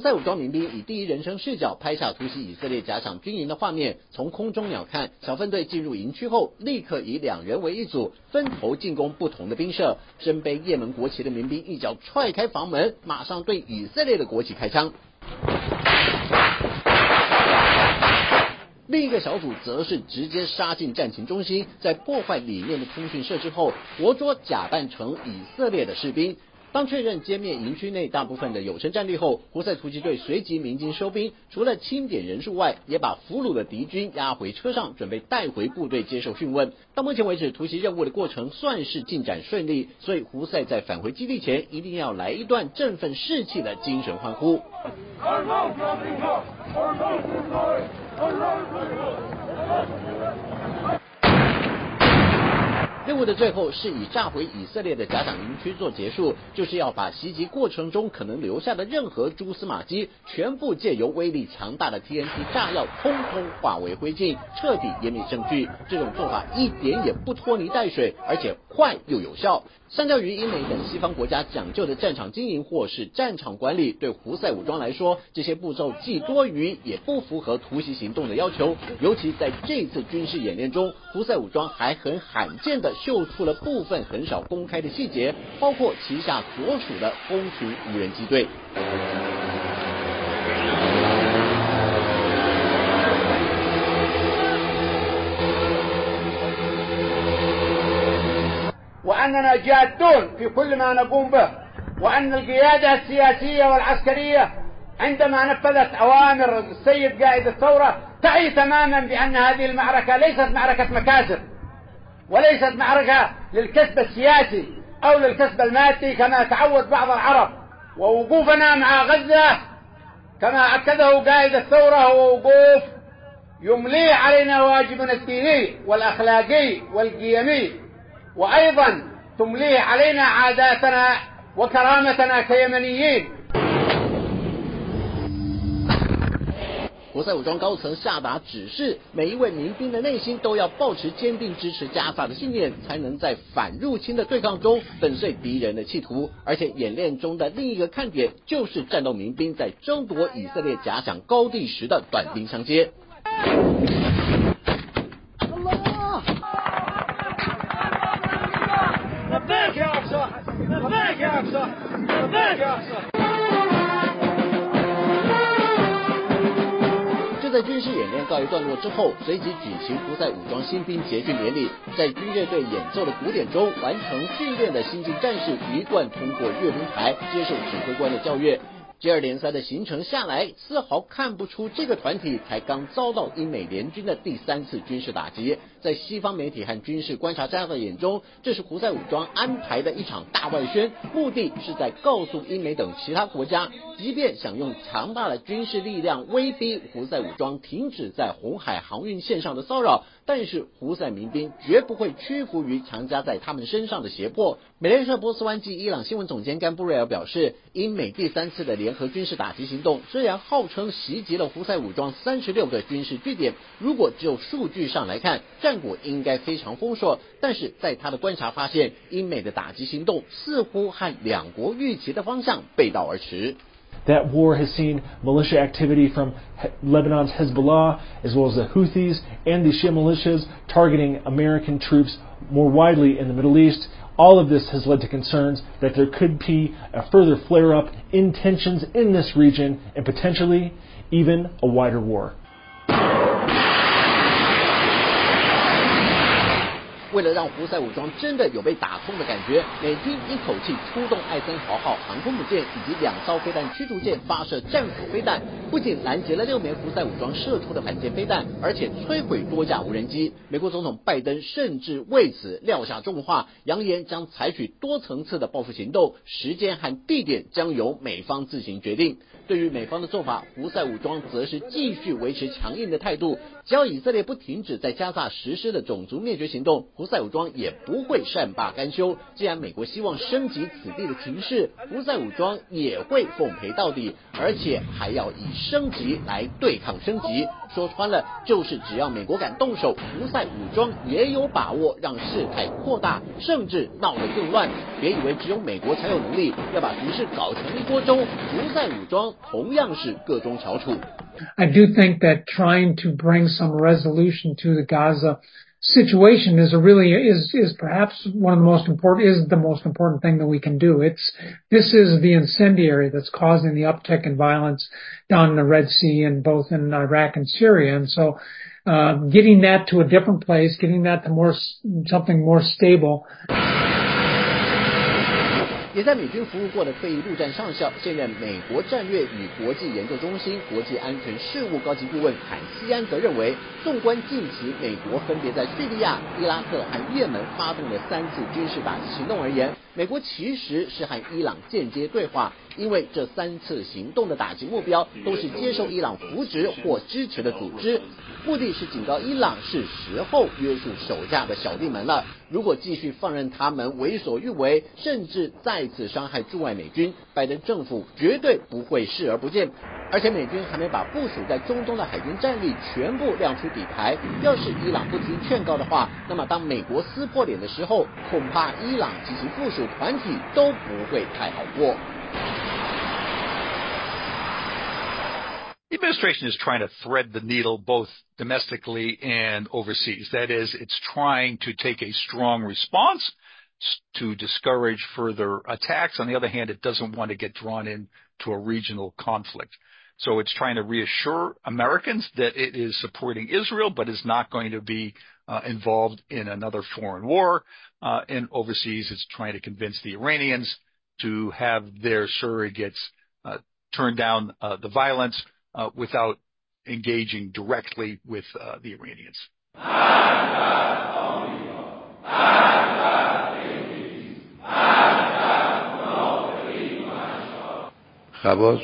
在武装民兵以第一人称视角拍下突袭以色列假想军营的画面，从空中鸟瞰，小分队进入营区后，立刻以两人为一组，分头进攻不同的兵舍。身背也门国旗的民兵一脚踹开房门，马上对以色列的国旗开枪。另一个小组则是直接杀进战情中心，在破坏里面的通讯设施后，活捉假扮成以色列的士兵。当确认歼灭营区内大部分的有生战力后，胡塞突击队随即鸣金收兵，除了清点人数外，也把俘虏的敌军押回车上，准备带回部队接受讯问。到目前为止，突袭任务的过程算是进展顺利，所以胡塞在返回基地前，一定要来一段振奋士气的精神欢呼。任务的最后是以炸毁以色列的假想营区做结束，就是要把袭击过程中可能留下的任何蛛丝马迹，全部借由威力强大的 TNT 炸药，通通化为灰烬，彻底湮灭证据。这种做法一点也不拖泥带水，而且快又有效。相较于英美等西方国家讲究的战场经营或是战场管理，对胡塞武装来说，这些步骤既多余，也不符合突袭行动的要求。尤其在这次军事演练中，胡塞武装还很罕见的秀出了部分很少公开的细节，包括旗下所属的蜂群无人机队。وأننا جادون في كل ما نقوم به وأن القيادة السياسية والعسكرية عندما نفذت أوامر السيد قائد الثورة تعي تماما بأن هذه المعركة ليست معركة مكاسب وليست معركة للكسب السياسي أو للكسب المادي كما تعود بعض العرب. ووقوفنا مع غزة كما أكده قائد الثورة هو وقوف يملي علينا واجبنا الديني والأخلاقي والقيمي وأيضا تمليه علينا عاداتنا وكرامتنا كيمنيين 胡塞武装高层下达指示，每一位民兵的内心都要保持坚定支持加萨的信念，才能在反入侵的对抗中粉碎敌人的企图。而且演练中的另一个看点，就是战斗民兵在争夺以色列假想高地时的短兵相接。 就在军事演练告一段落之后，随即举行胡塞武装新兵结训典礼，在军乐队演奏的鼓点中，完成训练的新进战士一贯通过阅兵台接受指挥官的教育。接二连三的行程下来，丝毫看不出这个团体才刚遭到英美联军的第三次军事打击。在西方媒体和军事观察家的眼中，这是胡塞武装安排的一场大外宣，目的是在告诉英美等其他国家，即便想用强大的军事力量威逼胡塞武装停止在红海航运线上的骚扰，但是胡塞民兵绝不会屈服于强加在他们身上的胁迫。美联社波斯湾及伊朗新闻总监甘布瑞尔表示，英美第三次的联合军事打击行动虽然号称袭击了胡塞武装三十六个军事据点，如果就数据上来看，战果应该非常丰硕。但是在他的观察发现，英美的打击行动似乎和两国预期的方向背道而驰。That war has seen militia activity from Lebanon's Hezbollah, as well as the Houthis and the Shia militias targeting American troops more widely in the Middle East. All of this has led to concerns that there could be a further flare up in tensions in this region and potentially even a wider war. 为了让胡塞武装真的有被打通的感觉，美军一口气出动艾森豪号航空母舰以及两艘飞弹驱逐舰发射战斧飞弹，不仅拦截了六枚胡塞武装射出的反舰飞弹，而且摧毁多架无人机。美国总统拜登甚至为此撂下重话，扬言将采取多层次的报复行动，时间和地点将由美方自行决定。对于美方的做法，胡塞武装则是继续维持强硬的态度，只要以色列不停止在加萨实施的种族灭绝行动。胡塞武装也不会善罢甘休。既然美国希望升级此地的情势，胡塞武装也会奉陪到底，而且还要以升级来对抗升级。说穿了，就是只要美国敢动手，胡塞武装也有把握让事态扩大，甚至闹得更乱。别以为只有美国才有能力要把局势搞成一锅粥，胡塞武装同样是各中翘楚。I do think that trying to bring some resolution to the Gaza situation is a really is is perhaps one of the most important is the most important thing that we can do. It's this is the incendiary that's causing the uptick in violence down in the Red Sea and both in Iraq and Syria. And so uh, getting that to a different place, getting that to more something more stable. 也在美军服务过的退役陆战上校，现任美国战略与国际研究中心国际安全事务高级顾问坎西安则认为，纵观近期美国分别在叙利亚、伊拉克和也门发动的三次军事打击行动而言，美国其实是和伊朗间接对话，因为这三次行动的打击目标都是接受伊朗扶植或支持的组织，目的是警告伊朗是时候约束手下的小弟们了。如果继续放任他们为所欲为，甚至在再次伤害驻外美军，拜登政府绝对不会视而不见。而且美军还没把部署在中东的海军战力全部亮出底牌。要是伊朗不听劝告的话，那么当美国撕破脸的时候，恐怕伊朗及其附属团体都不会太好过。The administration is trying to thread the needle both domestically and overseas. That is, it's trying to take a strong response to discourage further attacks. On the other hand, it doesn't want to get drawn into a regional conflict. So it's trying to reassure Americans that it is supporting Israel, but is not going to be uh, involved in another foreign war. Uh, overseas, it's trying to convince the Iranians to have their surrogates uh, turn down the violence without engaging directly with the Iranians. خواص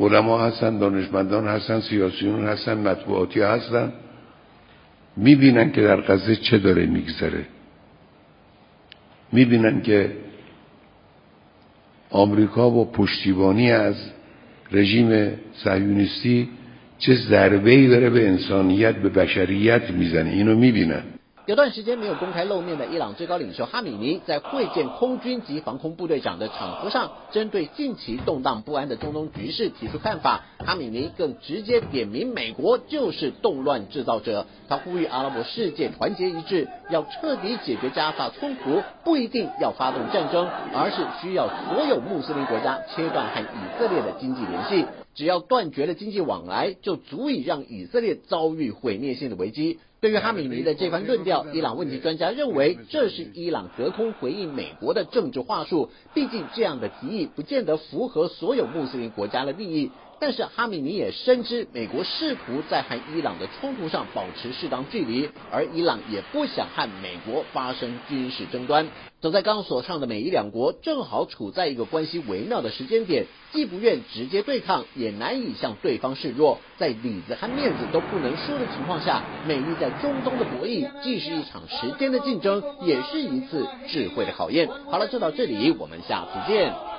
علما هستن دانشمندان هستن سیاسیون هستن مطبوعاتی هستن. می‌بینن که در غزه چه داره میگذره. می‌بینن که آمریکا با پشتیبانی از رژیم صهیونیستی چه ضربه ای داره به انسانیت به بشریت می‌زنه. اینو می‌بینن. 有段时间没有公开露面的伊朗最高领袖哈米尼，在会见空军及防空部队长的场合上，针对近期动荡不安的中东局势提出看法。哈米尼更直接点名美国就是动乱制造者，他呼吁阿拉伯世界团结一致，要彻底解决加沙冲突，不一定要发动战争，而是需要所有穆斯林国家切断和以色列的经济联系。只要断绝了经济往来，就足以让以色列遭遇毁灭性的危机。对于哈米尼的这番论调，伊朗问题专家认为这是伊朗隔空回应美国的政治话术。毕竟这样的提议不见得符合所有穆斯林国家的利益。但是哈米尼也深知，美国试图在和伊朗的冲突上保持适当距离，而伊朗也不想和美国发生军事争端。走在刚所唱的美伊两国正好处在一个关系微妙的时间点，既不愿直接对抗，也难以向对方示弱，在里子和面子都不能输的情况下，美伊在中东的博弈既是一场时间的竞争，也是一次智慧的考验。好了，就到这里，我们下次见。